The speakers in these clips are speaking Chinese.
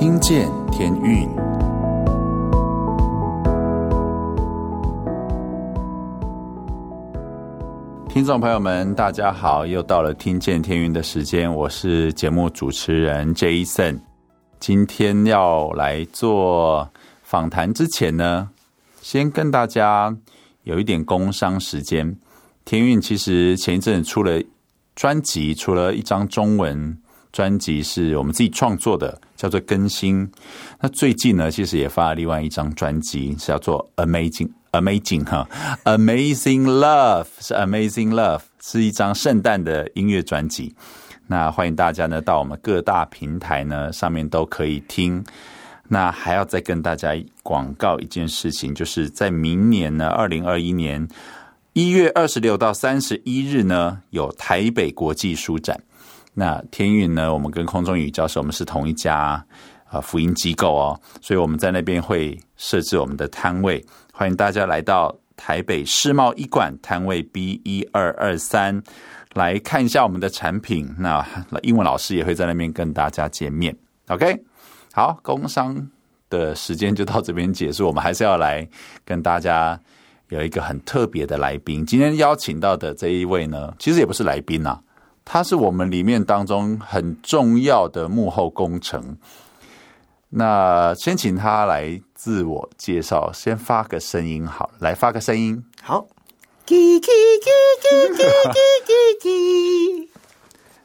听见天运，听众朋友们，大家好，又到了听见天运的时间，我是节目主持人 Jason。今天要来做访谈之前呢，先跟大家有一点工商时间。天运其实前一阵出了专辑，出了一张中文专辑，是我们自己创作的，叫做《更新》。那最近呢，其实也发了另外一张专辑，是叫做 Amazing, Amazing 哈，Amazing Love 是 Amazing Love，是一张圣诞的音乐专辑。那欢迎大家呢到我们各大平台呢上面都可以听。那还要再跟大家广告一件事情，就是在明年呢，二零二一年。一月二十六到三十一日呢，有台北国际书展。那天运呢，我们跟空中英语教室，我们是同一家啊、呃、福音机构哦，所以我们在那边会设置我们的摊位，欢迎大家来到台北世贸一馆摊位 B 一二二三来看一下我们的产品。那英文老师也会在那边跟大家见面。OK，好，工商的时间就到这边结束，我们还是要来跟大家。有一个很特别的来宾，今天邀请到的这一位呢，其实也不是来宾、啊，他是我们里面当中很重要的幕后工程。那先请他来自我介绍，先发个声音好了，来发个声音，好。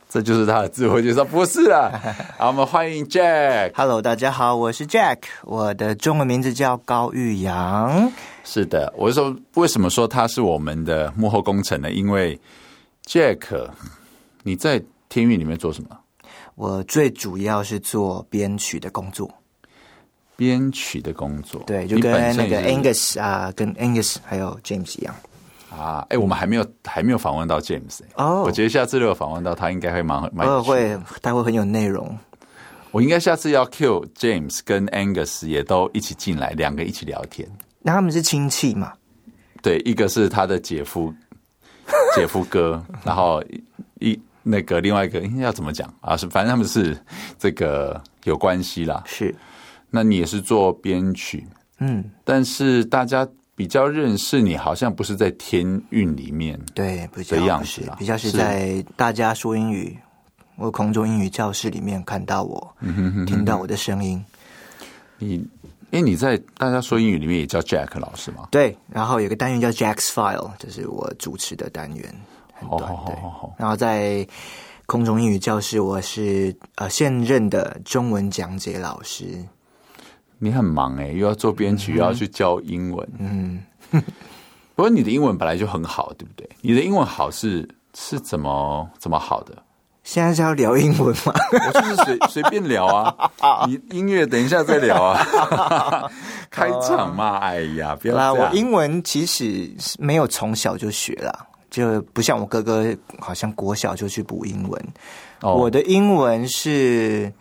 这就是他的自我介绍，不是啊。好，我们欢迎 Jack。Hello，大家好，我是 Jack，我的中文名字叫高玉阳。是的，我是说，为什么说他是我们的幕后工程呢？因为 Jack，你在天韵里面做什么？我最主要是做编曲的工作。编曲的工作，对，就跟那个 Angus 啊，跟 Angus 还有 James 一样。啊，哎、欸，我们还没有还没有访问到 James 哦，我觉得下次如果访问到他，应该会蛮蛮会他会很有内容。我应该下次要 Q James 跟 Angus 也都一起进来，两个一起聊天。那他们是亲戚嘛？对，一个是他的姐夫，姐夫哥，然后一那个另外一个应该要怎么讲啊？是反正他们是这个有关系啦。是，那你也是做编曲，嗯，但是大家。比较认识你，好像不是在天运里面，对，比较样子比较是在大家说英语或空中英语教室里面看到我，嗯、哼哼哼听到我的声音。你，因为你在大家说英语里面也叫 Jack 老师吗？对，然后有个单元叫 Jack's File，就是我主持的单元，很短。Oh, oh, oh, oh, oh. 然后在空中英语教室，我是呃现任的中文讲解老师。你很忙哎，又要做编曲，又要去教英文。嗯，不过你的英文本来就很好，对不对？你的英文好是是怎么怎么好的？现在是要聊英文吗？我就是随随便聊啊。你音乐等一下再聊 啊。开场嘛，哎呀，不要啦。我英文其实没有从小就学了，就不像我哥哥，好像国小就去补英文。Oh. 我的英文是。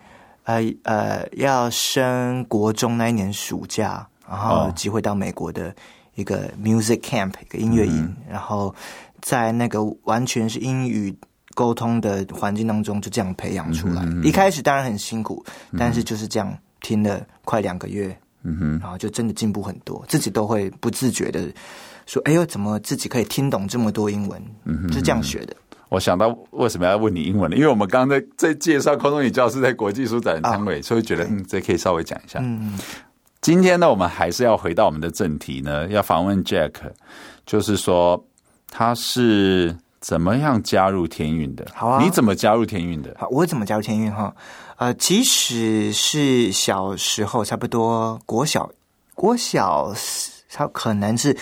呃呃，要升国中那一年暑假，然后机会到美国的一个 music camp，一个音乐营，嗯，然后在那个完全是英语沟通的环境当中，就这样培养出来，嗯。一开始当然很辛苦，但是就是这样听了快两个月，嗯哼，然后就真的进步很多，自己都会不自觉的说：“哎呦，怎么自己可以听懂这么多英文？”嗯，是这样学的。我想到为什么要问你英文呢？因为我们刚刚在在介绍空中英语教室在国际书展的摊位，所以觉得嗯，这可以稍微讲一下。嗯，今天呢，我们还是要回到我们的正题呢，要访问 Jack，就是说他是怎么样加入天运的？好啊，你怎么加入天运的？好，我怎么加入天运？哈，呃，其实是小时候，差不多国小，国小他可能是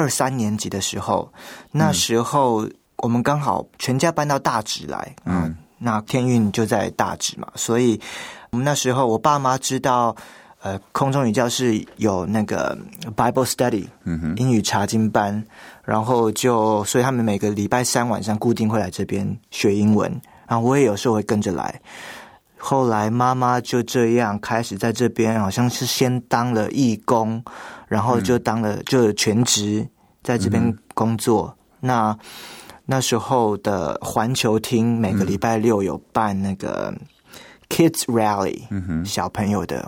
二三年级的时候，那时候。嗯我们刚好全家搬到大直来，嗯，那天运就在大直嘛，所以我们那时候我爸妈知道，呃，空中语教室有那个 Bible Study，嗯哼，英语查经班，然后就所以他们每个礼拜三晚上固定会来这边学英文，然后我也有时候会跟着来。后来妈妈就这样开始在这边，好像是先当了义工，然后就当了就全职在这边工作，嗯、那。那时候的环球厅每个礼拜六有办那个 Kids Rally，嗯，小朋友的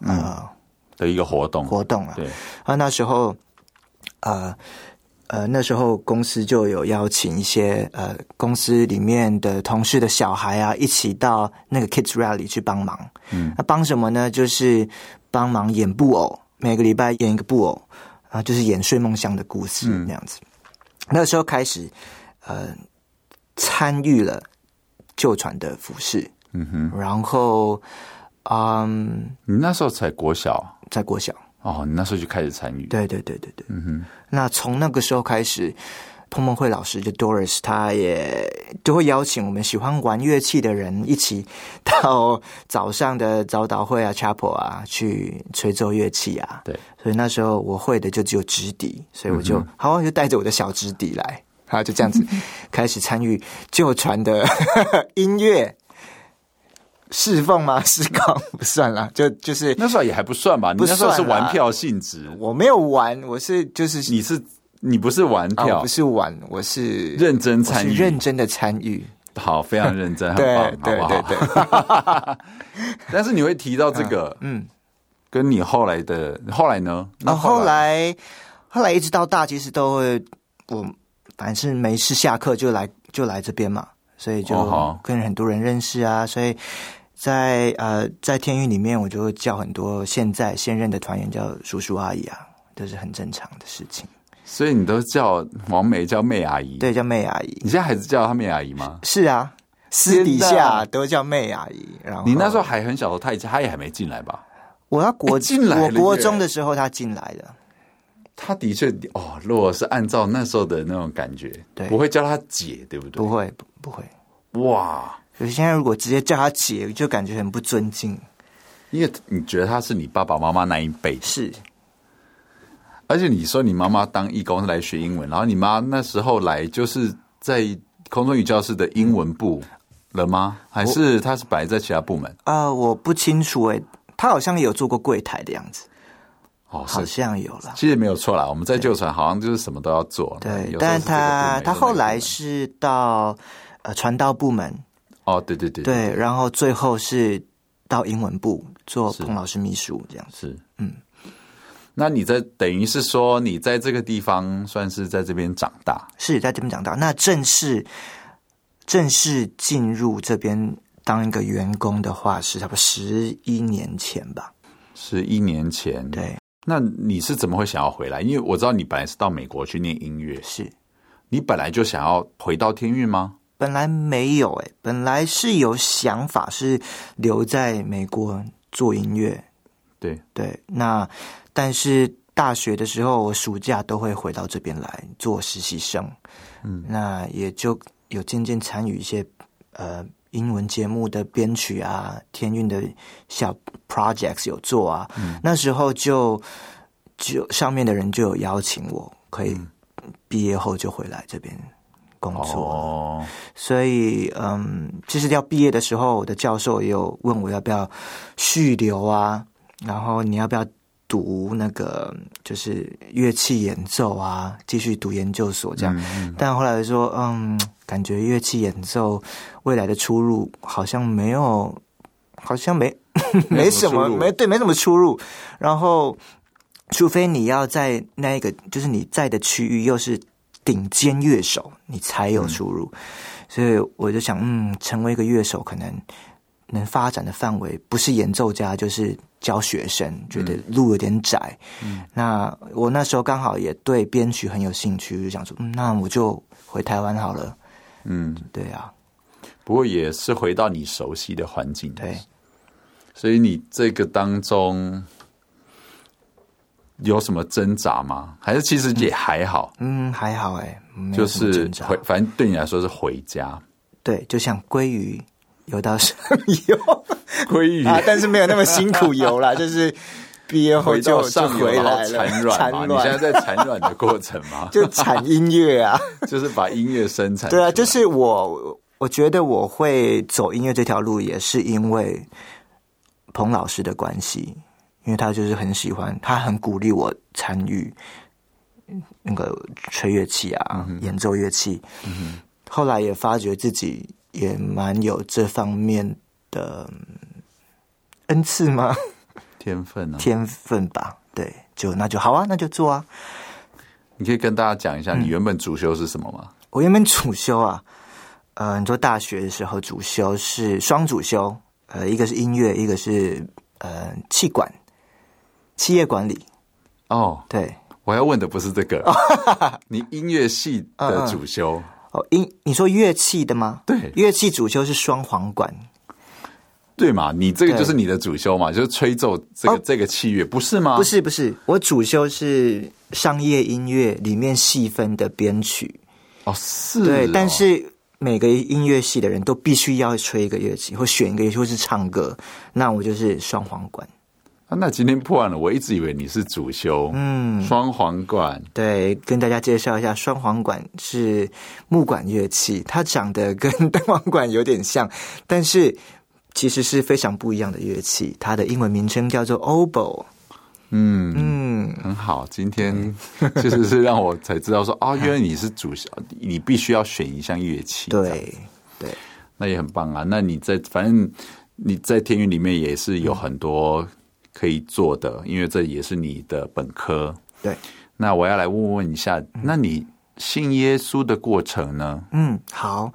呃、嗯、的一个活动活动啊。对，啊，那时候呃呃那时候公司就有邀请一些呃公司里面的同事的小孩啊，一起到那个 Kids Rally 去帮忙。嗯，那帮什么呢？就是帮忙演布偶，每个礼拜演一个布偶啊，就是演睡梦乡的故事那样子。嗯、那时候开始呃参与了。旧船的服饰，嗯哼，然后，嗯，你那时候才国小，在国小哦，你那时候就开始参与，对对对对对，嗯哼。那从那个时候开始，彭蒙惠老师就 Doris，他也就会邀请我们喜欢玩乐器的人一起到早上的早祷会啊、Chapel 啊去吹奏乐器啊。对，所以那时候我会的就只有直笛，所以我就、嗯、好就带着我的小直笛来。然后就这样子开始参与旧传的音乐侍奉吗？事工不算啦，就就是那时候也还不算吧。你那时候是玩票性质，我没有玩，我是就是你是你不是玩票，哦、不是玩，我是认真参与，认真的参与。好，非常认真，很 棒，对好不好？对对对。但是你会提到这个，嗯，跟你后来的后来呢？那后后来后来一直到大，其实都会我。反正是没事，下课就来就来这边嘛，所以就跟很多人认识啊。Oh, 所以在呃在天域里面，我就会叫很多现在现任的团员叫叔叔阿姨啊，这是很正常的事情。所以你都叫王梅叫妹阿姨，对，叫妹阿姨。你现在还是叫她妹阿姨吗？是啊，私底下都叫妹阿姨。然后你那时候还很小的，她她也还没进来吧？我要国 进来，我国中的时候她进来的。他的确哦，如果是按照那时候的那种感觉，对，不会叫她姐，对不对？不会，不会。哇！可是现在如果直接叫她姐，就感觉很不尊敬，因为你觉得她是你爸爸妈妈那一辈，是。而且你说你妈妈当义工是来学英文，然后你妈那时候来就是在空中语教室的英文部了吗？还是她是摆在其他部门？啊、呃，我不清楚诶，他好像也有做过柜台的样子。哦，好像有了，其实没有错啦。我们在旧船好像就是什么都要做，对。对，但他他后来是到呃传道部门，哦，对对对，对，然后最后是到英文部做彭老师秘书这样子。是，嗯。那你在等于是说你在这个地方算是在这边长大，是在这边长大。那正式正式进入这边当一个员工的话，是差不多十一年前吧？十一年前，对。那你是怎么会想要回来？因为我知道你本来是到美国去念音乐，是你本来就想要回到天韵吗？本来没有诶、欸，本来是有想法是留在美国做音乐。对对，那但是大学的时候，我暑假都会回到这边来做实习生，嗯，那也就有渐渐参与一些呃。英文节目的编曲啊，天韵的小 projects 有做啊，嗯、那时候就就上面的人就有邀请我，可以毕业后就回来这边工作。哦，所以嗯，其实要毕业的时候，我的教授也有问我要不要续留啊，然后你要不要读那个就是乐器演奏啊，继续读研究所这样。嗯嗯，但后来说嗯。感觉乐器演奏未来的出路好像没有，好像没 没什么没对没什么出路。然后，除非你要在那一个就是你在的区域又是顶尖乐手，你才有出路。嗯、所以我就想，嗯，成为一个乐手，可能能发展的范围不是演奏家，就是教学生。觉得路有点窄。嗯，那我那时候刚好也对编曲很有兴趣，就想说，嗯，那我就回台湾好了。嗯，对啊，不过也是回到你熟悉的环境，对，所以你这个当中有什么挣扎吗？还是其实也还好？嗯，还好哎，就是回，反正对你来说是回家，对，就像鲑鱼游到上游，鲑鱼啊，但是没有那么辛苦游啦，就是。毕业后就上回来了，产卵嘛？你现在在产卵的过程吗？就产音乐啊，就是把音乐生产。对啊，就是我，我觉得我会走音乐这条路，也是因为彭老师的关系，因为他就是很喜欢，他很鼓励我参与那个吹乐器啊，嗯、演奏乐器。嗯、后来也发觉自己也蛮有这方面的。恩赐吗？天分啊，天分吧。对，就那就好啊，那就做啊。你可以跟大家讲一下，你原本主修是什么吗？嗯、我原本主修啊，呃，你说大学的时候主修是双主修，呃，一个是音乐，一个是呃气管，企业管理。哦，对，我要问的不是这个，你音乐系的主修嗯嗯哦，音你说乐器的吗？对，乐器主修是双簧管。对嘛？你这个就是你的主修嘛，就是吹奏这个、哦、这个器乐，不是吗？不是不是，我主修是商业音乐里面细分的编曲。哦，是哦。对，但是每个音乐系的人都必须要吹一个乐器，或选一个乐器，或是唱歌。那我就是双簧管。啊，那今天破案了，我一直以为你是主修，嗯，双簧管。对，跟大家介绍一下，双簧管是木管乐器，它长得跟单簧管有点像，但是。其实是非常不一样的乐器，它的英文名称叫做 oboe。嗯嗯，很好。今天其实 是让我才知道说，哦，原来你是主修，你必须要选一项乐器。对对，那也很棒啊。那你在反正你在天云里面也是有很多可以做的，因为这也是你的本科。对。那我要来问问一下，那你信耶稣的过程呢？嗯，好。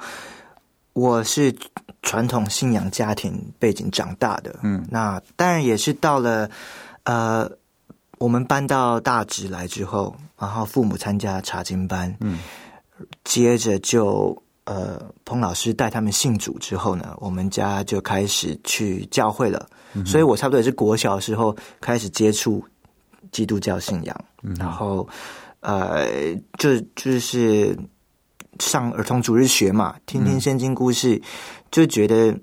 我是传统信仰家庭背景长大的，嗯，那当然也是到了呃，我们搬到大直来之后，然后父母参加查经班，嗯，接着就呃，彭老师带他们信主之后呢，我们家就开始去教会了，嗯，所以我差不多也是国小的时候开始接触基督教信仰，嗯，然后呃，就就是。上儿童主日学嘛，听听圣经故事，嗯，就觉得，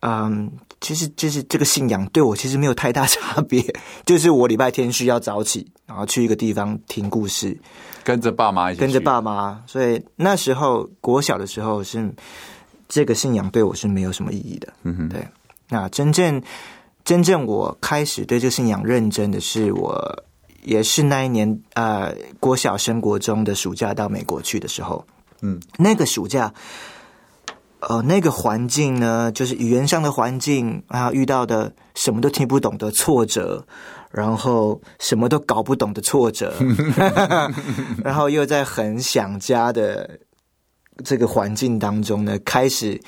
嗯，其实就是这个信仰对我其实没有太大差别。就是我礼拜天需要早起，然后去一个地方听故事，跟着爸妈一起，跟着爸妈。所以那时候国小的时候是这个信仰对我是没有什么意义的。嗯哼，对。那真正真正我开始对这个信仰认真的是我。也是那一年，呃，国小升国中的暑假到美国去的时候，嗯，那个暑假，呃，那个环境呢，就是语言上的环境啊，遇到的什么都听不懂的挫折，然后什么都搞不懂的挫折，然后又在很想家的这个环境当中呢，开始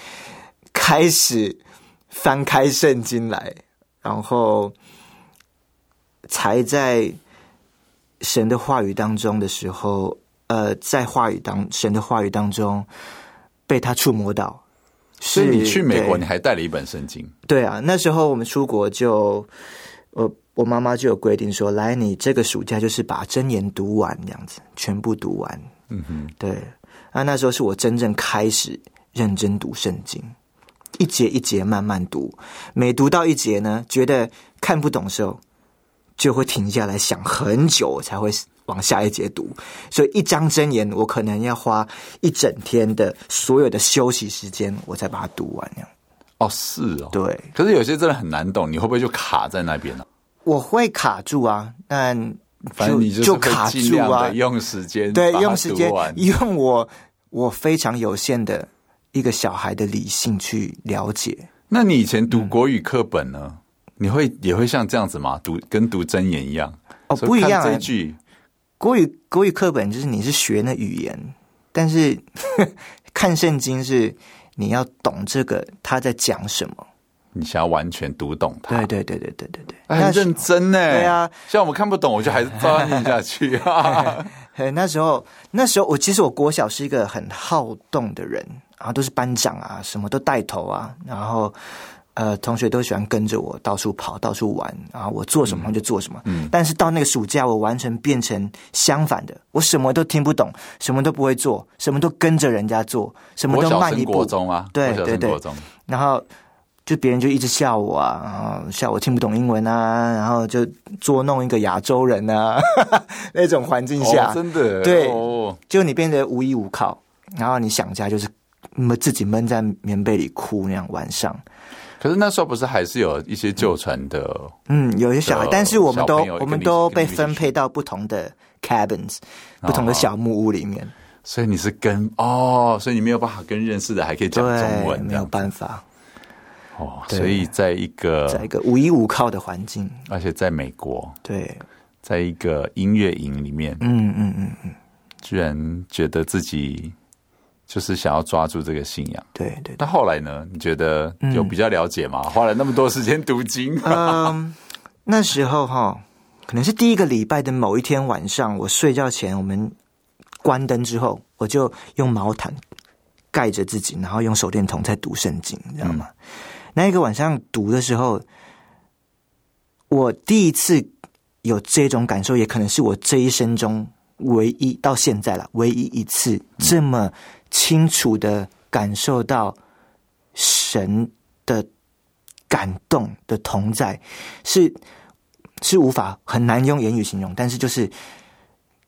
开始翻开圣经来，然后才在。神的话语当中的时候，呃，在话语当神的话语当中被他触摸到，所以你去美国，你还带了一本圣经。对啊，那时候我们出国就，我我妈妈就有规定说，来，你这个暑假就是把真言读完，这样子全部读完。嗯哼，对。那那时候是我真正开始认真读圣经，一节一节慢慢读，每读到一节呢，觉得看不懂的时候。就会停下来想很久，才会往下一节读。所以一章真言，我可能要花一整天的所有的休息时间，我才把它读完。哦，是哦，对。可是有些真的很难懂，你会不会就卡在那边呢？我会卡住啊，但反正你就卡住啊，用时间对，用时间用我我非常有限的一个小孩的理性去了解。那你以前读国语课本呢？嗯你会也会像这样子吗？读跟读真言一样哦，不一样。这一句国语国语课本就是你是学那语言，但是 看圣经是你要懂这个他在讲什么，你想要完全读懂它。对对对对对对对，很认真呢。对啊，像我们看不懂，我就还是照样念下去 啊。那时候那时候我其实我国小是一个很好动的人，然后都是班长啊，什么都带头啊，然后。呃，同学都喜欢跟着我到处跑，到处玩，啊我做什么就做什么。嗯，但是到那个暑假，我完全变成相反的，我什么都听不懂，什么都不会做，什么都跟着人家做，什么都慢一步。国中啊，对对对，然后就别人就一直笑我啊，然后笑我听不懂英文啊，然后就捉弄一个亚洲人啊，那种环境下，哦、真的？对，就你变得无依无靠，然后你想家就是自己闷在棉被里哭那样晚上。可是那时候不是还是有一些旧船的，嗯，有一些小孩，但是我们都我们都被分配到不同的 cabins，不同的小木屋里面。所以你是跟哦，所以你没有办法跟认识的还可以讲中文，没有办法。哦，所以在一个在一个无依无靠的环境，而且在美国，对，在一个音乐营里面，嗯嗯嗯嗯，居然觉得自己就是想要抓住这个信仰，对对。那后来呢？你觉得有比较了解吗？嗯、花了那么多时间读经，嗯，那时候哈，可能是第一个礼拜的某一天晚上，我睡觉前，我们关灯之后，我就用毛毯盖着自己，然后用手电筒在读圣经，你知道吗？嗯那一个晚上读的时候，我第一次有这种感受，也可能是我这一生中唯一到现在了唯一一次这么清楚的感受到神的感动的同在，是是无法很难用言语形容，但是就是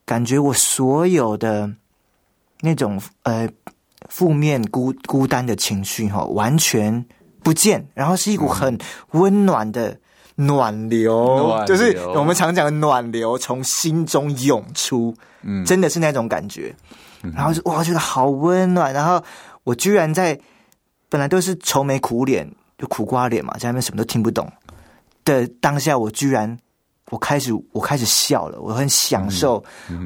感觉我所有的那种呃负面孤孤单的情绪哈，完全。不见，然后是一股很温暖的暖流，暖流，就是我们常讲的暖流从心中涌出，嗯，真的是那种感觉。然后就哇，觉得好温暖。然后我居然在本来都是愁眉苦脸，就苦瓜脸嘛，在那边什么都听不懂的当下，我居然我开始我开始笑了，我很享受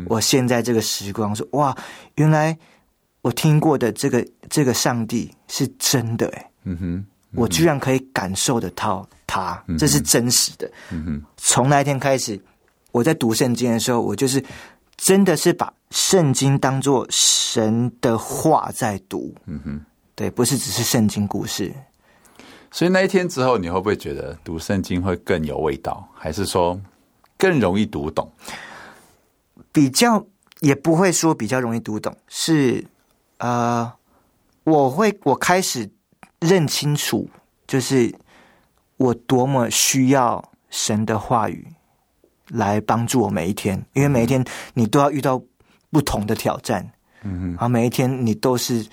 我现在这个时光。说哇，原来我听过的这个这个上帝是真的哎，嗯哼。我居然可以感受得到他，这是真实的。嗯哼从那一天开始，我在读圣经的时候，我就是真的是把圣经当做神的话在读。嗯哼，对，不是只是圣经故事。所以那一天之后，你会不会觉得读圣经会更有味道，还是说更容易读懂？比较也不会说比较容易读懂，是呃，我会我开始。认清楚，就是我多么需要神的话语来帮助我每一天，因为每一天你都要遇到不同的挑战，嗯哼，然后每一天你都是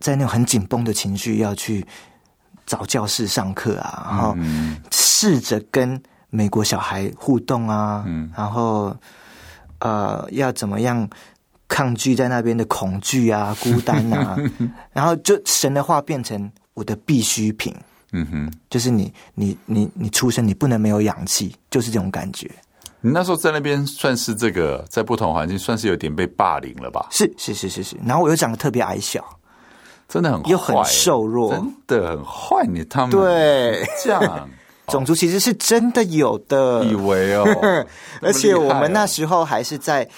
在那种很紧绷的情绪要去找教室上课啊，然后试着跟美国小孩互动啊，嗯，然后呃，要怎么样？抗拒在那边的恐惧啊、孤单啊，然后就神的话变成我的必需品。嗯哼，就是你、你、你、你出生你不能没有氧气，就是这种感觉。你那时候在那边算是这个，在不同环境算是有点被霸凌了吧？是是是是是。然后我又长得特别矮小，真的很坏，又很瘦弱，真的很坏。你他们对这样 种族其实是真的有的，以为哦，而且我们那时候还是在。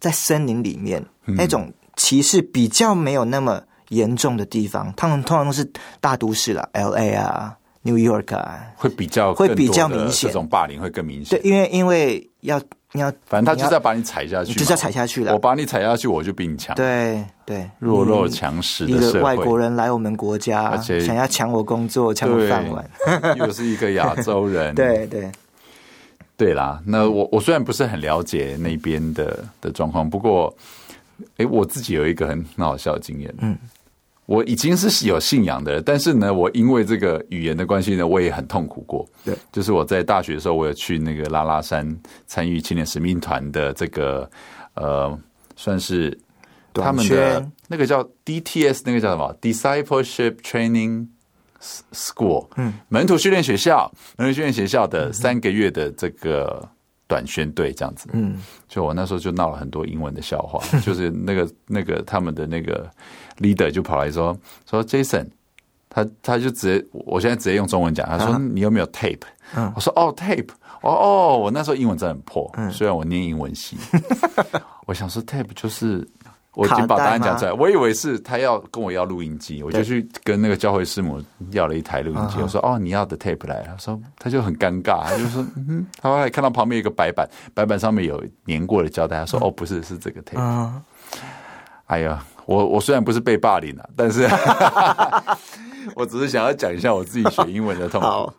在森林里面，那种歧视比较没有那么严重的地方，他们通常都是大都市了，L.A. 啊，New York 啊，会比较会比较明显，这种霸凌会更明显。对，因为因为要你要，反正他就是要把你踩下去，就是要踩下去了。我把你踩下去，我就比你强。对对，弱肉强食的社会，一个外国人来我们国家，而且想要抢我工作，抢我饭碗，又是一个亚洲人。对对。对啦，那我我虽然不是很了解那边的的状况，不过，哎，我自己有一个很很好笑的经验。嗯，我已经是有信仰的，但是呢，我因为这个语言的关系呢，我也很痛苦过。对，就是我在大学的时候，我有去那个拉拉山参与青年使命团的这个呃，算是他们的那个叫 DTS，那个叫什么 Discipleship Training。School，嗯，门徒训练学校，门徒训练学校的三个月的这个短宣队这样子，嗯，就我那时候就闹了很多英文的笑话，就是那个那个他们的那个 leader 就跑来说说 Jason，他他就直接，我现在直接用中文讲，他说你有没有 tape？嗯，我说哦 tape，哦哦，我那时候英文真的很破，嗯，虽然我念英文系，我想说 tape 就是。我已经把答案讲出来，我以为是他要跟我要录音机，我就去跟那个教会师母要了一台录音机。我说：“哦，你要的 tape 来。”他说：“他就很尴尬，他就说：‘ 嗯。’他还看到旁边有个白板，白板上面有粘过的胶带。他说：‘哦，不是，是这个 tape。’哎呀，我我虽然不是被霸凌了，但是 我只是想要讲一下我自己学英文的痛苦。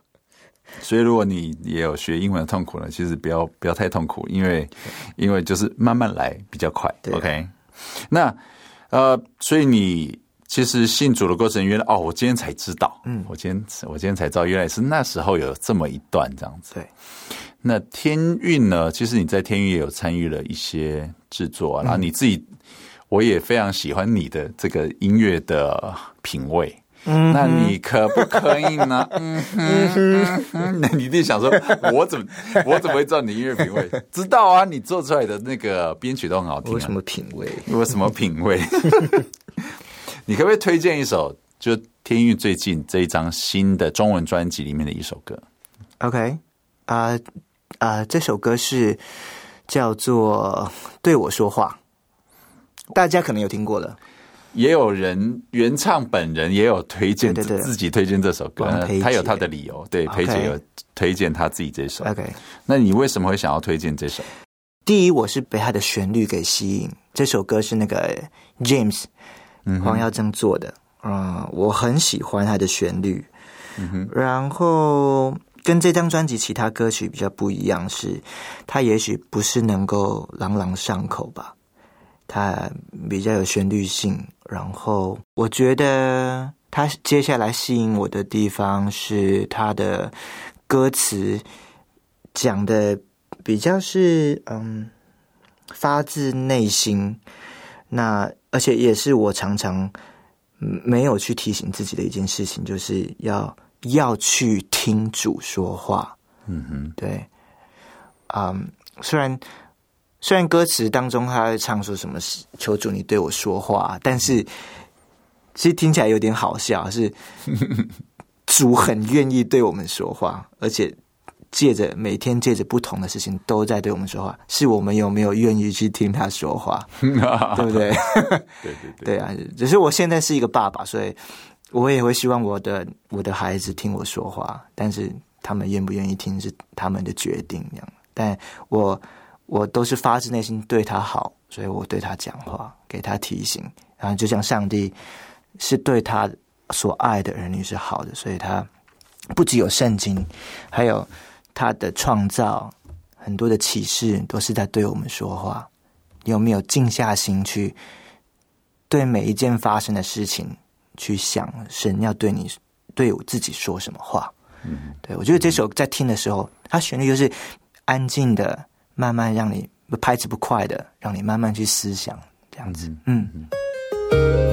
所以，如果你也有学英文的痛苦呢，其实不要不要太痛苦，因为因为就是慢慢来比较快。OK。那呃，所以你其实信主的过程，原来哦，我今天才知道，嗯，我今天我今天才知道，原来是那时候有这么一段这样子。对，那天运呢？其实你在天运也有参与了一些制作啊，然后你自己，我也非常喜欢你的这个音乐的品味，嗯，那你可不可以呢？嗯哼，那你一定想说，我怎么我怎么会知道你音乐品味？知道啊，你做出来的那个编曲都很好听。我什么品味？我什么品味？你可不可以推荐一首，就天韵最近这一张新的中文专辑里面的一首歌？OK，啊、uh, 啊、uh,，这首歌是叫做《对我说话》，大家可能有听过了。也有人原唱本人也有推荐自己推荐这首歌，他有他的理由。对，裴姐有推荐他自己这首。OK，那你为什么会想要推荐这首？第一，我是被他的旋律给吸引。这首歌是那个 James 黄耀正做的，嗯，我很喜欢他的旋律。然后跟这张专辑其他歌曲比较不一样，是他也许不是能够朗朗上口吧。它比较有旋律性，然后我觉得它接下来吸引我的地方是它的歌词讲的比较是嗯发自内心，那而且也是我常常没有去提醒自己的一件事情，就是要要去听主说话。嗯哼，对，嗯，虽然。虽然歌词当中他会唱说什么“求主你对我说话”，但是其实听起来有点好笑，是 主很愿意对我们说话，而且借着每天借着不同的事情都在对我们说话，是我们有没有愿意去听他说话，对不对？对对对，对啊！只是我现在是一个爸爸，所以我也会希望我的我的孩子听我说话，但是他们愿不愿意听是他们的决定，这样。但我。我都是发自内心对他好，所以我对他讲话，给他提醒，然后就像上帝是对他所爱的儿女是好的，所以他不只有圣经，还有他的创造，很多的启示都是在对我们说话。你有没有静下心去对每一件发生的事情去想，神要对你对我自己说什么话？嗯，对，我觉得这首在听的时候，它旋律就是安静的。慢慢让你拍子不快的，让你慢慢去思想，这样子，嗯。没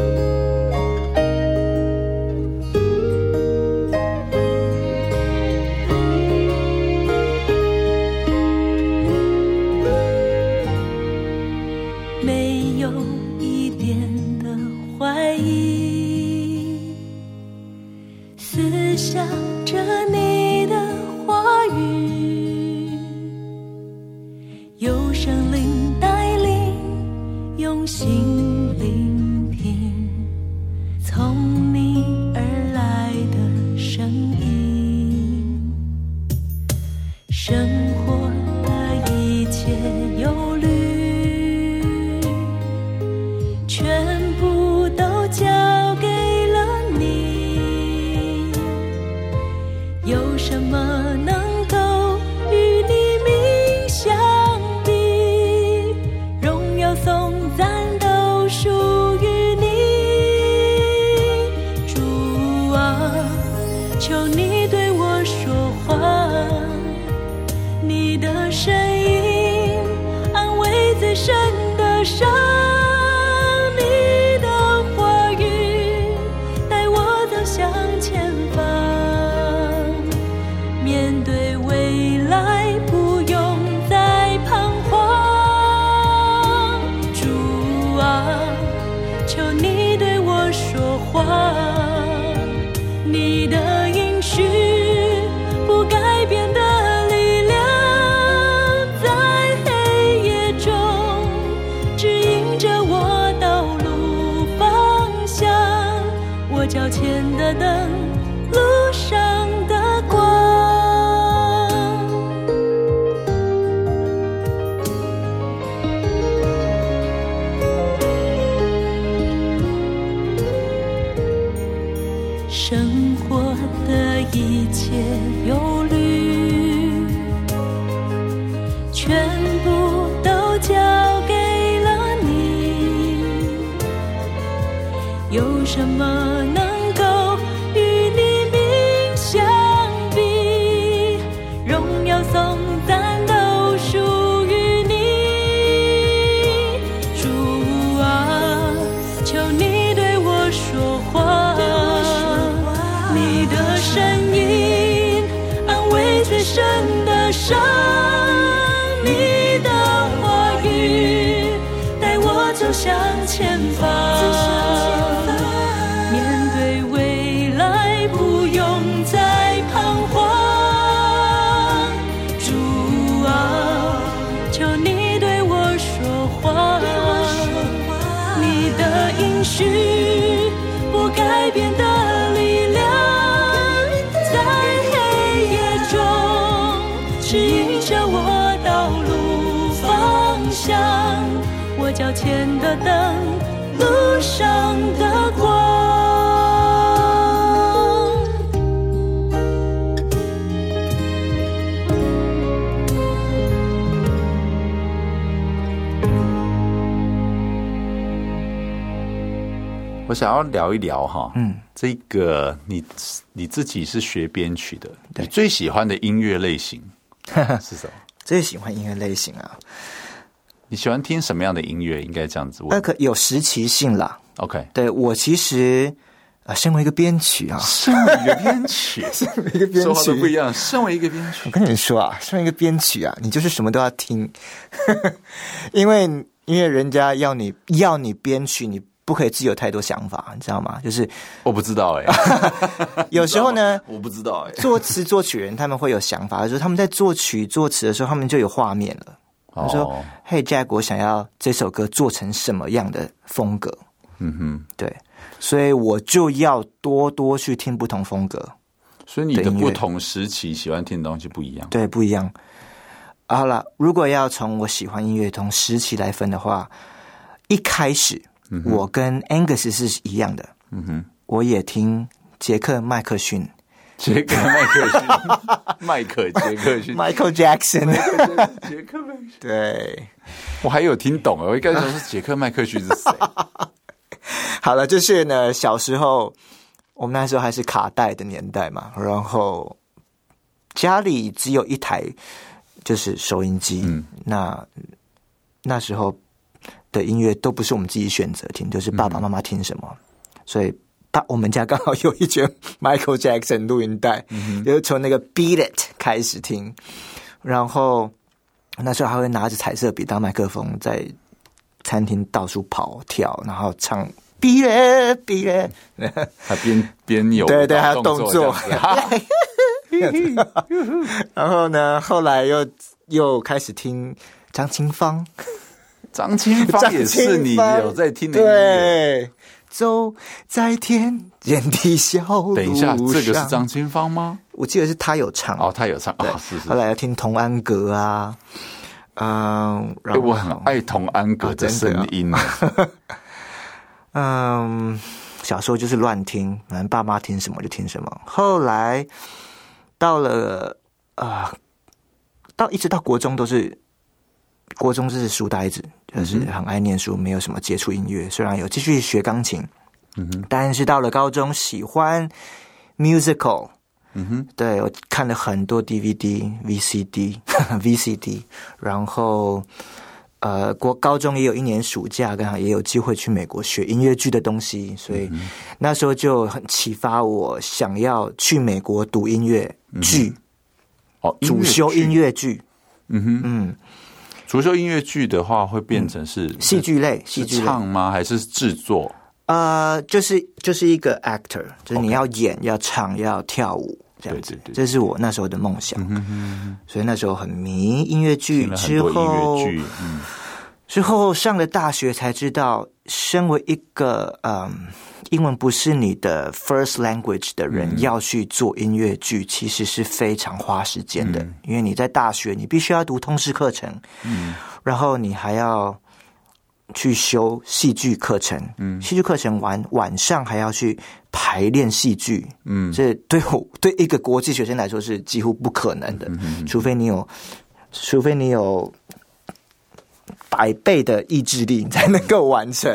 想要聊一聊哈，嗯，这个你你自己是学编曲的，你最喜欢的音乐类型 是什么？最喜欢音乐类型啊。你喜欢听什么样的音乐？应该这样子问。那可有时期性啦。OK，对我其实啊，身为一个编曲啊，身为一个编曲，身为一个编曲，说话都不一样。身为一个编曲，我跟你们说啊，身为一个编曲啊，你就是什么都要听，因为因为人家要你要你编曲，你不可以自己有太多想法，你知道吗？就是我不知道哎、欸，有时候呢，我不知道哎、欸，作词作曲人他们会有想法，就是他们在作曲作词的时候，他们就有画面了。他说：“嘿，Jack，我想要这首歌做成什么样的风格？嗯哼，对，所以我就要多多去听不同风格。所以你的不同时期喜欢听的东西不一样，对，不一样。好了，如果要从我喜欢音乐同时期来分的话，一开始、嗯、我跟 Angus 是一样的。嗯哼，我也听杰克麦克逊。”杰克麦克逊，迈克杰克逊，Michael Jackson，杰克麦克逊。对，我还有听懂，我一开始说杰克麦克逊是谁？好了，就是呢，小时候我们那时候还是卡带的年代嘛，然后家里只有一台就是收音机，嗯，那那时候的音乐都不是我们自己选择听，就是爸爸妈妈听什么，嗯、所以。他我们家刚好有一卷 Michael Jackson 录音带，嗯、就是从那个 Beat It 开始听，然后那时候还会拿着彩色笔当麦克风，在餐厅到处跑跳，然后唱 Beat It Beat It，还边边有对对，还有动作。然后呢，后来又又开始听张清芳，张清芳也是你有在听的音乐。对走在天间的小路上。等一下，这个是张清芳吗？我记得是他有唱哦，他有唱啊、哦，是是。后来要听童安格啊，嗯，然后、欸、我很爱童安格的声音。啊啊、嗯，小时候就是乱听，反正爸妈听什么就听什么。后来到了啊、呃，到一直到国中都是。国中就是书呆子，就是很爱念书，没有什么接触音乐。虽然有继续学钢琴，嗯哼，但是到了高中喜欢 musical，嗯哼，对，我看了很多 DVD、VCD、VCD，然后呃，国高中也有一年暑假，刚好也有机会去美国学音乐剧的东西，所以那时候就很启发我想要去美国读音乐剧，哦，主修音乐剧，嗯哼，嗯。主修音乐剧的话，会变成是戏剧类，戏剧唱吗？还是制作？呃，就是就是一个 actor，就是你要演、要唱、要跳舞这样子。对对对，这是我那时候的梦想。嗯哼，所以那时候很迷音乐剧。之后，嗯，之后上了大学才知道，身为一个嗯。英文不是你的 first language 的人，要去做音乐剧，其实是非常花时间的。嗯、因为你在大学，你必须要读通识课程，嗯，然后你还要去修戏剧课程，嗯，戏剧课程完晚上还要去排练戏剧，嗯，这对我对一个国际学生来说是几乎不可能的，嗯、除非你有，除非你有。百倍的意志力你才能够完成，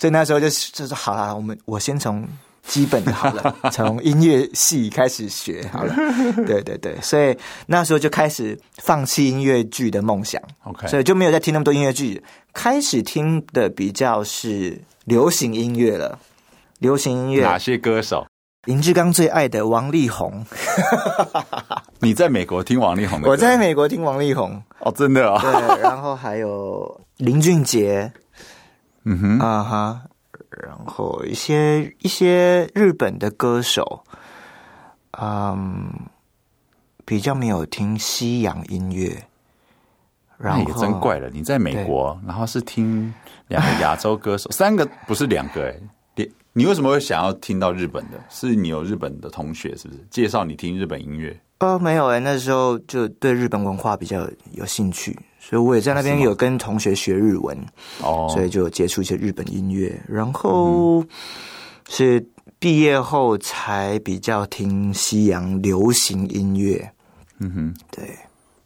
所以那时候就就是好啦，我们我先从基本的好了，从音乐系开始学好了，对对对，所以那时候就开始放弃音乐剧的梦想，OK，所以就没有再听那么多音乐剧，开始听的比较是流行音乐了，流行音乐哪些歌手？林志刚最爱的王力宏，你在美国听王力宏的？我在美国听王力宏哦，真的啊。对，然后还有林俊杰，嗯哼啊哈，然后一些一些日本的歌手，嗯，比较没有听西洋音乐。然后那也真怪了，你在美国，然后是听两个亚洲歌手，三个不是两个哎。你为什么会想要听到日本的？是你有日本的同学是不是介绍你听日本音乐？呃，没有哎，那时候就对日本文化比较有兴趣，所以我也在那边有跟同学学日文哦，所以就接触一些日本音乐。然后是毕业后才比较听西洋流行音乐。嗯哼，对，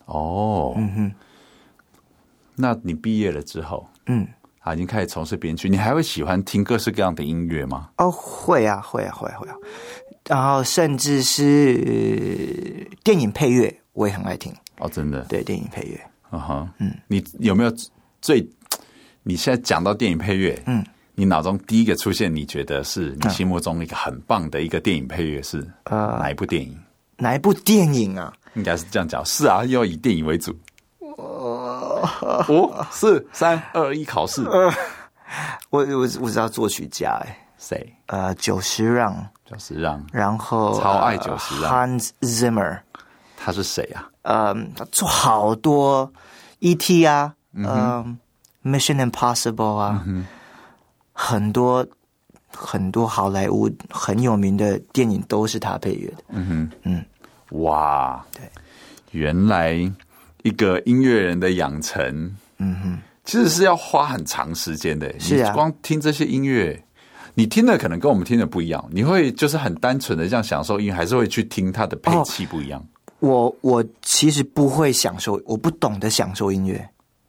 哦，嗯哼，那你毕业了之后，嗯。啊已经开始从事编剧，你还会喜欢听各式各样的音乐吗？哦，会啊，会啊，会啊，会啊。然后甚至是电影配乐，我也很爱听。哦，真的？对，电影配乐。嗯哼，嗯，你有没有最？你现在讲到电影配乐，嗯，你脑中第一个出现，你觉得是你心目中一个很棒的一个电影配乐是呃哪一部电影？哪一部电影啊？应该是这样讲，是啊，要以电影为主。五四三二一，考试。呃，我我我知道作曲家哎，谁？呃，久石让，久石让。然后超爱久石让。Hans Zimmer，他是谁啊？呃，他做好多 E.T. 啊，嗯，Mission Impossible 啊，很多很多好莱坞很有名的电影都是他配乐的。嗯哼，嗯，哇，对，原来。一个音乐人的养成，嗯哼，其实是要花很长时间的。是啊，光听这些音乐，你听的可能跟我们听的不一样。你会就是很单纯的这样享受音乐，还是会去听它的配器不一样？哦、我我其实不会享受，我不懂得享受音乐。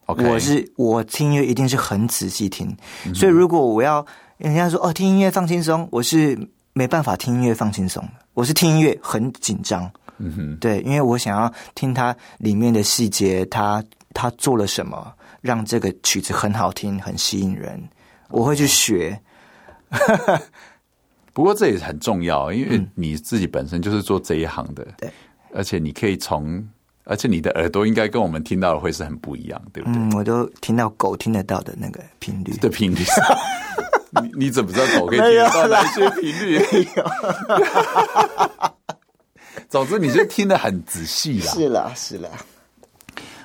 我是我听音乐一定是很仔细听，嗯、所以如果我要人家说哦听音乐放轻松，我是没办法听音乐放轻松。我是听音乐很紧张。嗯哼，对，因为我想要听它里面的细节，它它做了什么，让这个曲子很好听，很吸引人，我会去学。不过这也很重要，因为你自己本身就是做这一行的，对、嗯，而且你可以从，而且你的耳朵应该跟我们听到的会是很不一样，对不对？嗯，我都听到狗听得到的那个频率的频率，你你怎么知道狗可以听得到哪些频率？总之，你就听得很仔细啦。是啦，是啦。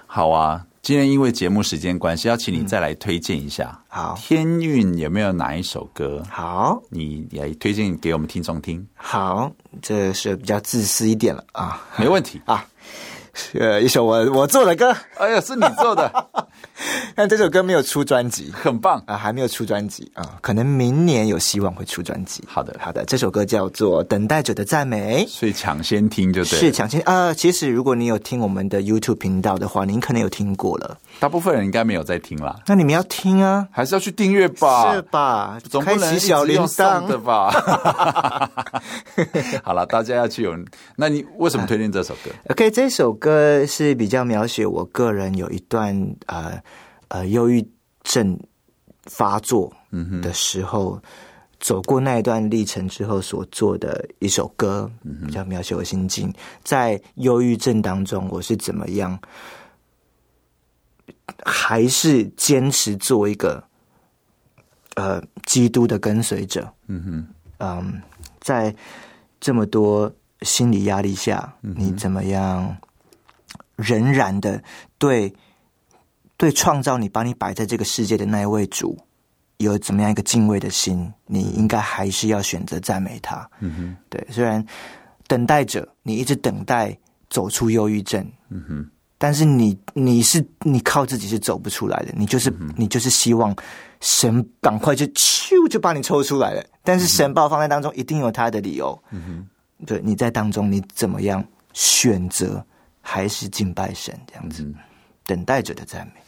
好啊，今天因为节目时间关系，要请你再来推荐一下。嗯、好，天韵有没有哪一首歌？好，你来推荐给我们听众听。好，这是比较自私一点了啊，没问题 啊。呃，一首我我做的歌，哎呀，是你做的。但这首歌没有出专辑，很棒啊，还没有出专辑啊，可能明年有希望会出专辑。好的，好的，这首歌叫做《等待者的赞美》，所以抢先听就对。是抢先啊、呃，其实如果你有听我们的 YouTube 频道的话，您可能有听过了。大部分人应该没有在听啦，那你们要听啊，还是要去订阅吧？是吧？总不能小铃铛的吧？好了，大家要去有。那你为什么推荐这首歌、啊、？OK，这首歌是比较描写我个人有一段呃。呃，忧郁症发作的时候，嗯、走过那一段历程之后所做的一首歌，嗯、比较描写我心境。在忧郁症当中，我是怎么样，还是坚持做一个呃基督的跟随者？嗯哼，嗯，在这么多心理压力下，嗯、你怎么样仍然的对？对创造你，把你摆在这个世界的那一位主，有怎么样一个敬畏的心？你应该还是要选择赞美他。嗯哼，对。虽然等待着你一直等待走出忧郁症，嗯哼，但是你你是你靠自己是走不出来的。你就是、嗯、你就是希望神赶快就咻就把你抽出来了。但是神把我放在当中，一定有他的理由。嗯哼，对。你在当中你怎么样选择？还是敬拜神这样子？嗯、等待着的赞美。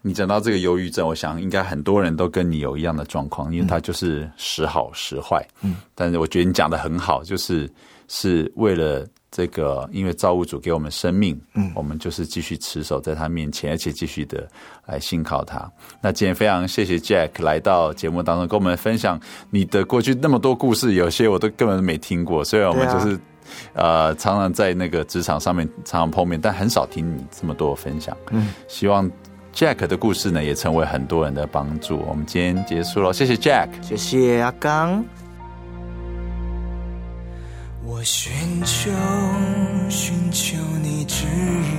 你讲到这个忧郁症，我想应该很多人都跟你有一样的状况，因为它就是时好时坏。嗯，但是我觉得你讲的很好，就是是为了这个，因为造物主给我们生命，嗯，我们就是继续持守在他面前，而且继续的来信靠他。那今天非常谢谢 Jack 来到节目当中，跟我们分享你的过去那么多故事，有些我都根本没听过，虽然我们就是。呃，常常在那个职场上面常常碰面，但很少听你这么多分享。嗯，希望 Jack 的故事呢，也成为很多人的帮助。我们今天结束了，谢谢 Jack，谢谢阿刚。我寻求，寻求你指引，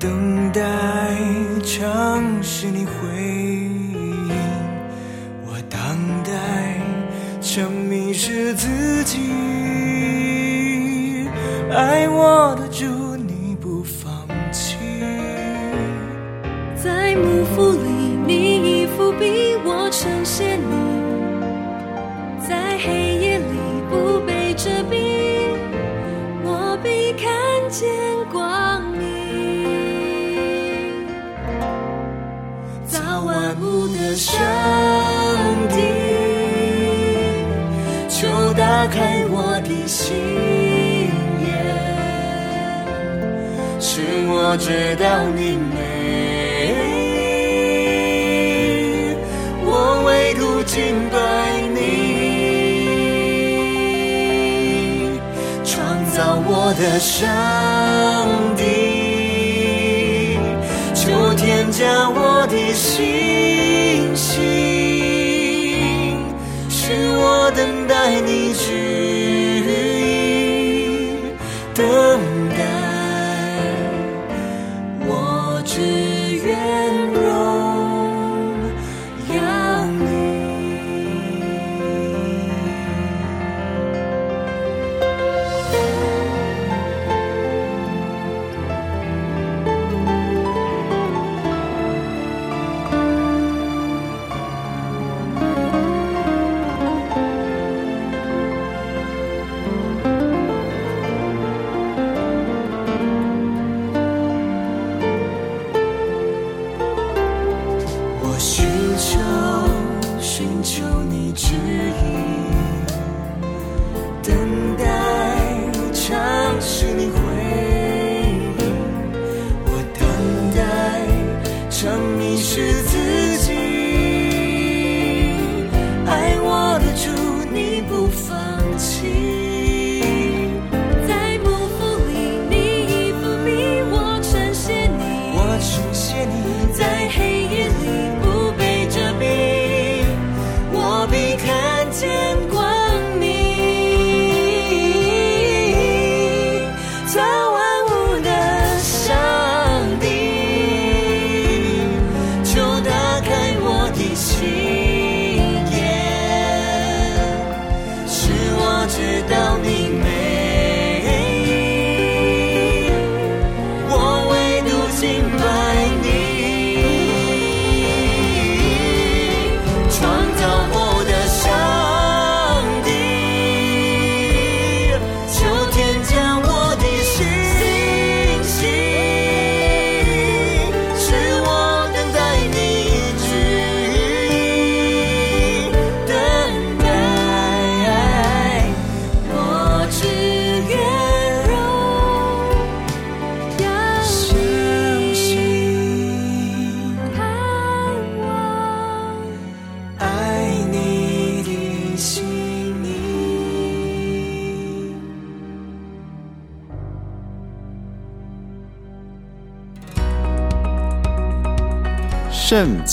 等待，尝试你回应。我等待沉迷失自己，爱我的主，在幕府里，你已伏笔，我呈现你。在黑夜里。不被遮蔽，我必看见光明。造万物的上帝，求打开我的心眼，使我知道你敬拜你。创造我的上帝，求添加我的信心，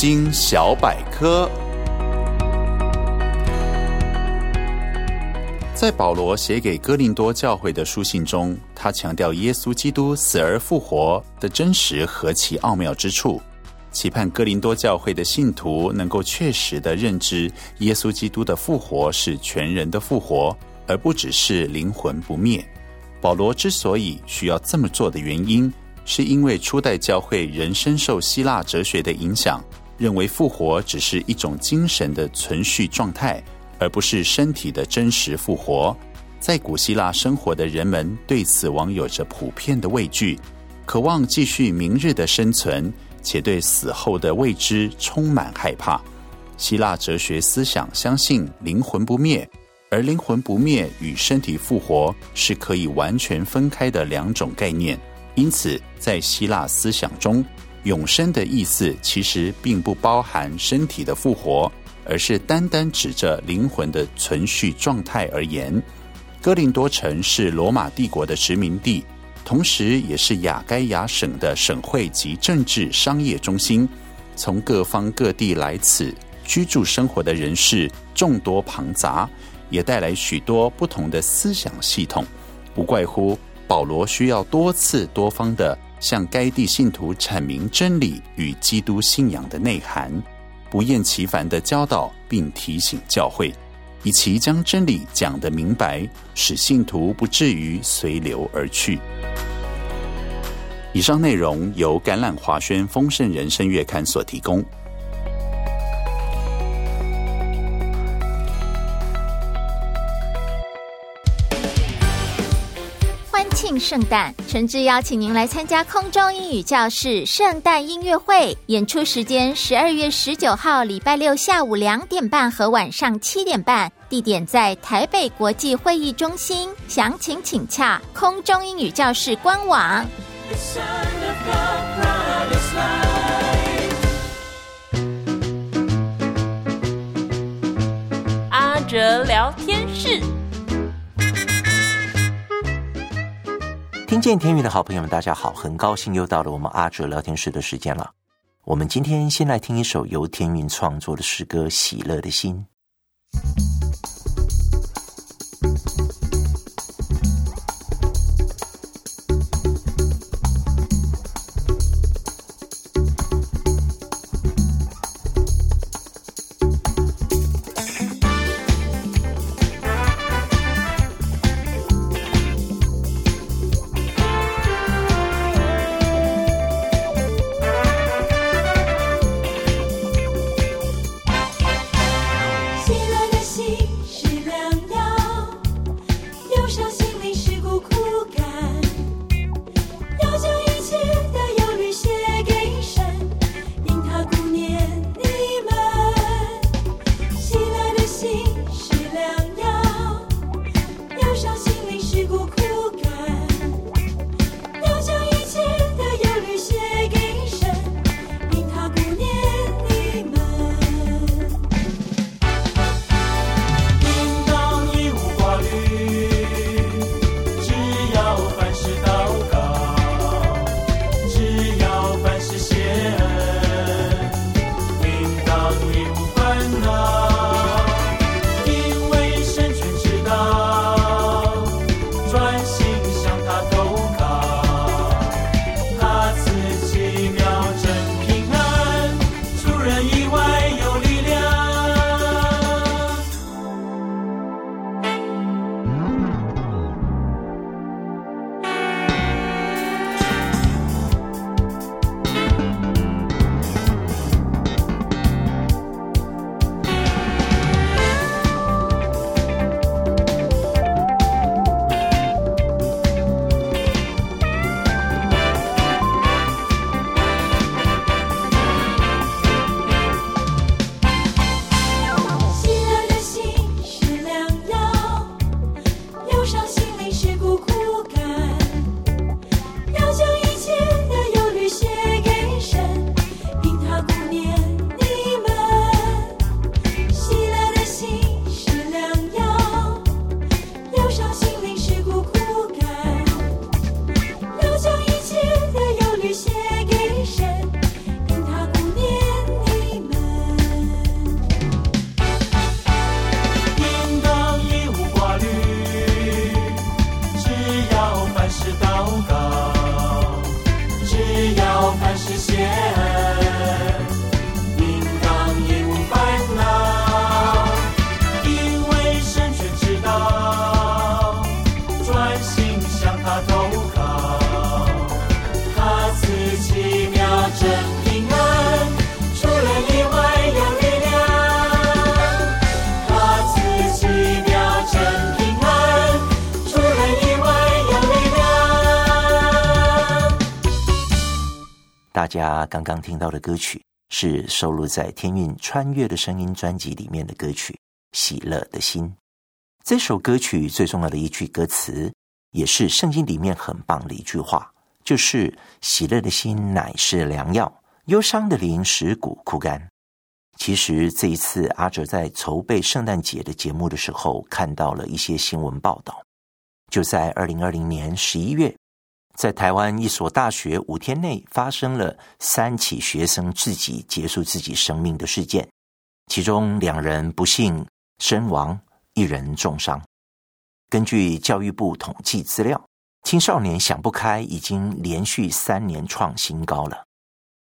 经小百科，在保罗写给哥林多教会的书信中，他强调耶稣基督死而复活的真实和其奥妙之处，期盼哥林多教会的信徒能够确实地认知耶稣基督的复活是全人的复活，而不只是灵魂不灭。保罗之所以需要这么做的原因，是因为初代教会仍深受希腊哲学的影响，认为复活只是一种精神的存续状态，而不是身体的真实复活。在古希腊生活的人们对死亡有着普遍的畏惧，渴望继续明日的生存，且对死后的未知充满害怕。希腊哲学思想相信灵魂不灭，而灵魂不灭与身体复活是可以完全分开的两种概念。因此，在希腊思想中，永生的意思其实并不包含身体的复活，而是单单指着灵魂的存续状态而言。哥林多城是罗马帝国的殖民地，同时也是亚该亚省的省会及政治商业中心。从各方各地来此居住生活的人士众多庞杂，也带来许多不同的思想系统。不怪乎保罗需要多次多方的向该地信徒阐明真理与基督信仰的内涵，不厌其烦的教导并提醒教会。以其将真理讲得明白，使信徒不至于随流而去。以上内容由橄榄华轩丰盛人生月刊所提供。圣诞，诚挚邀请您来参加空中英语教室圣诞音乐会。演出时间：十二月十九号礼拜六下午两点半和晚上七点半。地点在台北国际会议中心。详情请洽空中英语教室官网。阿哲聊天室。听见天宇的好朋友们，大家好，很高兴又到了我们阿哲聊天室的时间了。我们今天先来听一首由天韵创作的诗歌《喜乐的心》。刚刚听到的歌曲是收录在《天韵穿越的声音》专辑里面的歌曲《喜乐的心》。这首歌曲最重要的一句歌词，也是圣经里面很棒的一句话，就是“喜乐的心乃是良药，忧伤的灵使骨枯干”。其实这一次，阿哲在筹备圣诞节的节目的时候，看到了一些新闻报道，就在二零二零年十一月，在台湾一所大学五天内发生了三起学生自己结束自己生命的事件，其中两人不幸身亡，一人重伤。根据教育部统计资料，青少年想不开已经连续三年创新高了。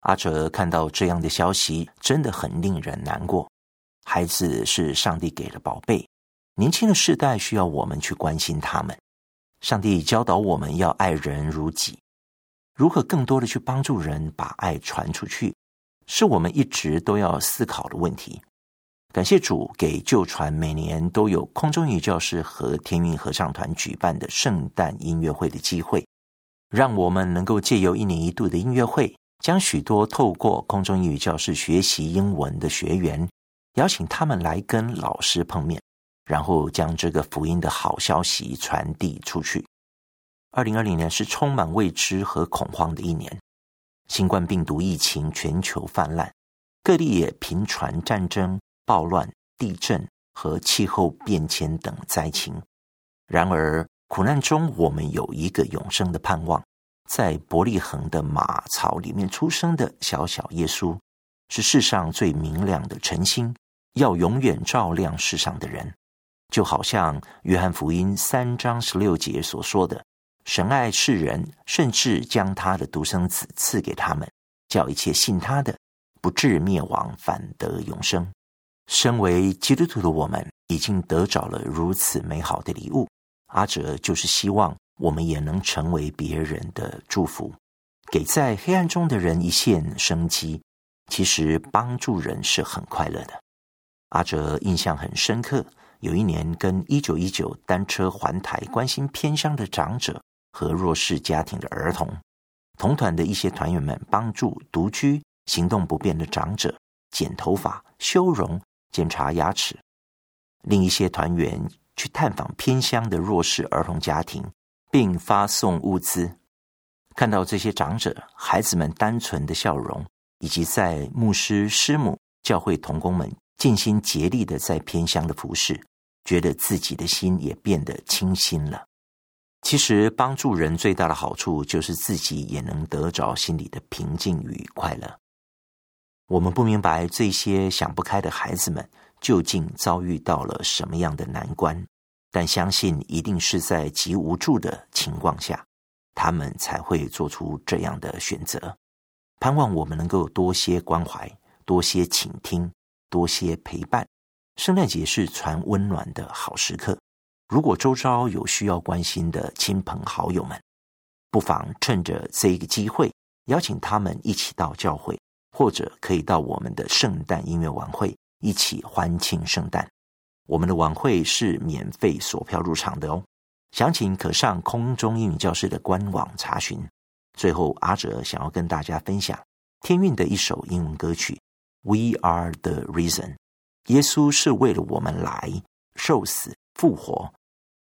阿哲看到这样的消息，真的很令人难过。孩子是上帝给的宝贝，年轻的世代需要我们去关心他们。上帝教导我们要爱人如己，如何更多的去帮助人，把爱传出去，是我们一直都要思考的问题。感谢主给旧传每年都有空中英语教室和天韵合唱团举办的圣诞音乐会的机会，让我们能够借由一年一度的音乐会，将许多透过空中英语教室学习英文的学员，邀请他们来跟老师碰面。然后将这个福音的好消息传递出去。二零二零年是充满未知和恐慌的一年，新冠病毒疫情全球泛滥，各地也频传战争、暴乱、地震和气候变迁等灾情。然而，苦难中我们有一个永生的盼望，在伯利恒的马槽里面出生的小小耶稣，是世上最明亮的晨星，要永远照亮世上的人。就好像约翰福音三章十六节所说的：“神爱世人，甚至将他的独生子赐给他们，叫一切信他的不至灭亡，反得永生。”身为基督徒的我们，已经得着了如此美好的礼物。阿哲就是希望我们也能成为别人的祝福，给在黑暗中的人一线生机。其实帮助人是很快乐的。阿哲印象很深刻。有一年，跟一九一九单车环台，关心偏乡的长者和弱势家庭的儿童，同团的一些团员们帮助独居、行动不便的长者剪头发、修容、检查牙齿；另一些团员去探访偏乡的弱势儿童家庭，并发送物资。看到这些长者、孩子们单纯的笑容，以及在牧师、师母、教会同工们尽心竭力的在偏乡的服侍，觉得自己的心也变得清新了。其实帮助人最大的好处，就是自己也能得着心里的平静与快乐。我们不明白这些想不开的孩子们究竟遭遇到了什么样的难关，但相信一定是在极无助的情况下，他们才会做出这样的选择。盼望我们能够多些关怀，多些倾听。多些陪伴，圣诞节是传温暖的好时刻。如果周遭有需要关心的亲朋好友们，不妨趁着这一个机会，邀请他们一起到教会，或者可以到我们的圣诞音乐晚会一起欢庆圣诞。我们的晚会是免费索票入场的哦，详情可上空中英语教室的官网查询。最后，阿哲想要跟大家分享天韵的一首英文歌曲。We are the reason，耶稣是为了我们来受死复活，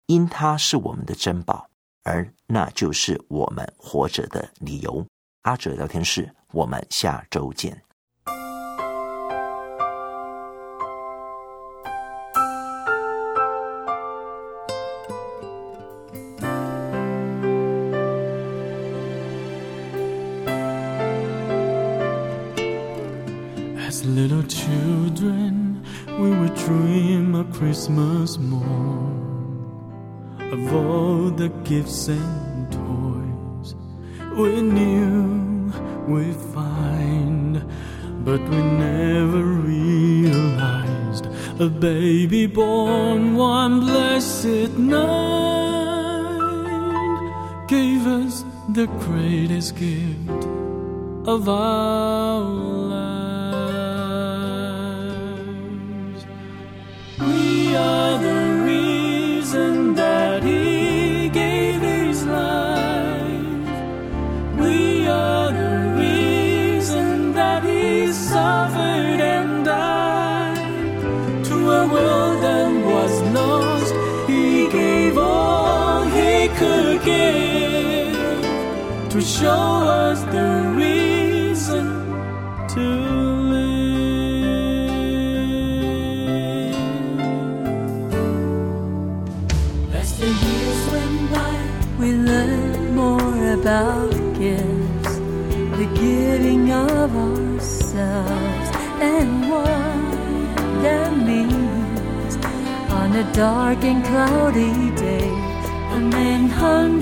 因他是我们的珍宝，而那就是我们活着的理由。阿哲聊天室，我们下周见。little children, we would dream of Christmas morn. Of all the gifts and toys we knew we'd find, but we never realized a baby born one blessed night gave us the greatest gift of our show us the reason to live. As the years went by, we learned more about gifts, the giving of ourselves, and what that means. On a dark and cloudy day, a man hung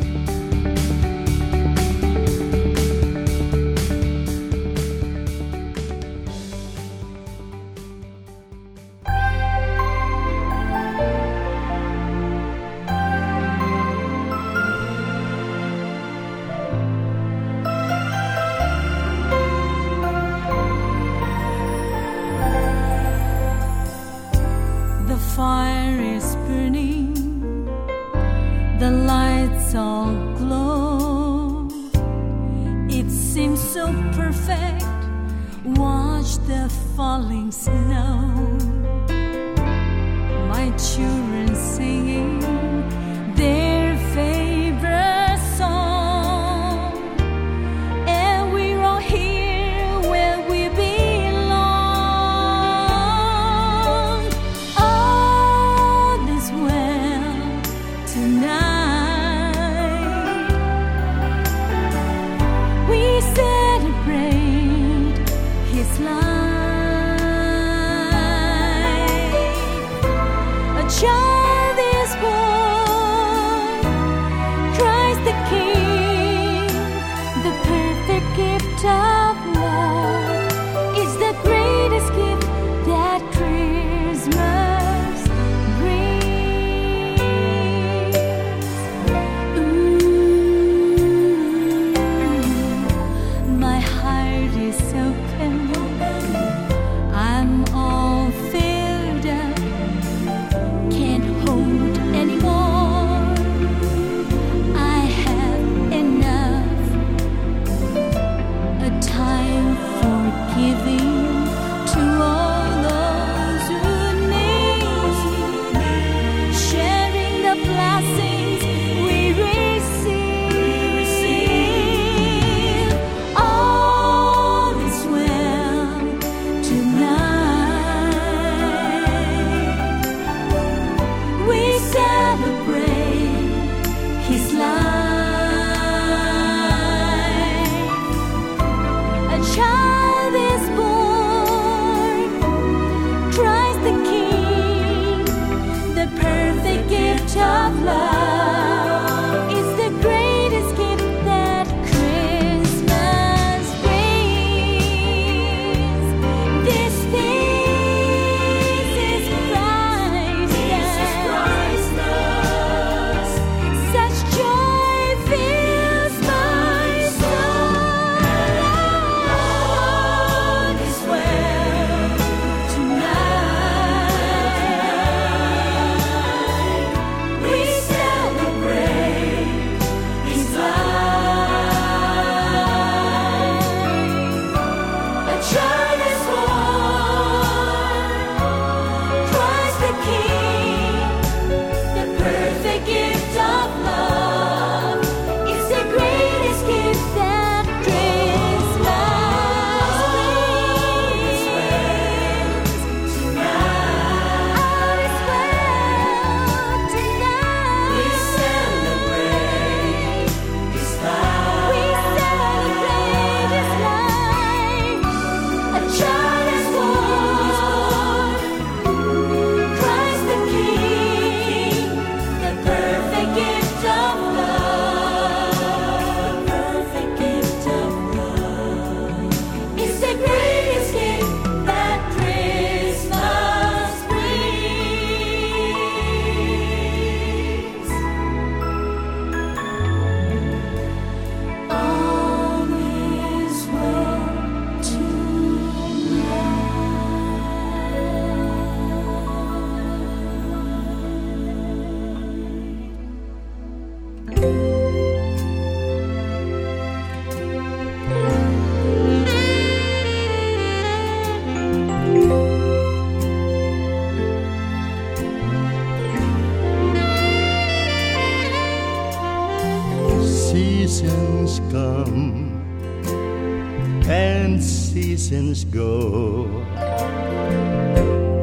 Come and seasons go.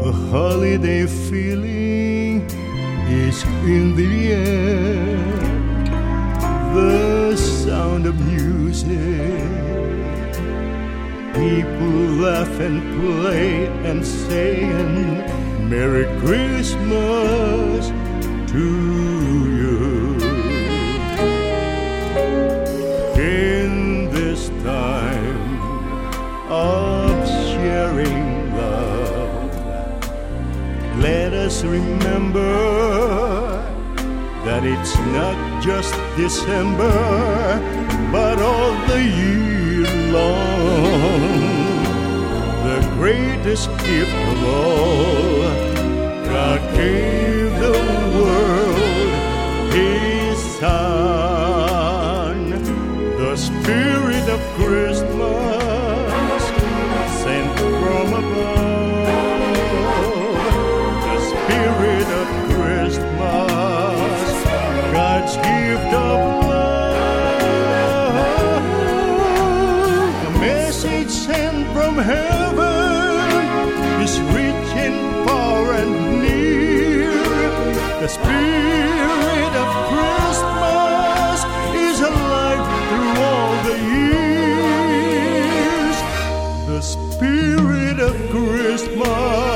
A holiday feeling is in the air. The sound of music. People laugh and play and saying Merry Christmas to us remember that it's not just December, but all the year long. The greatest gift of all God gave the world His Son. The Spirit of Christmas Christmas.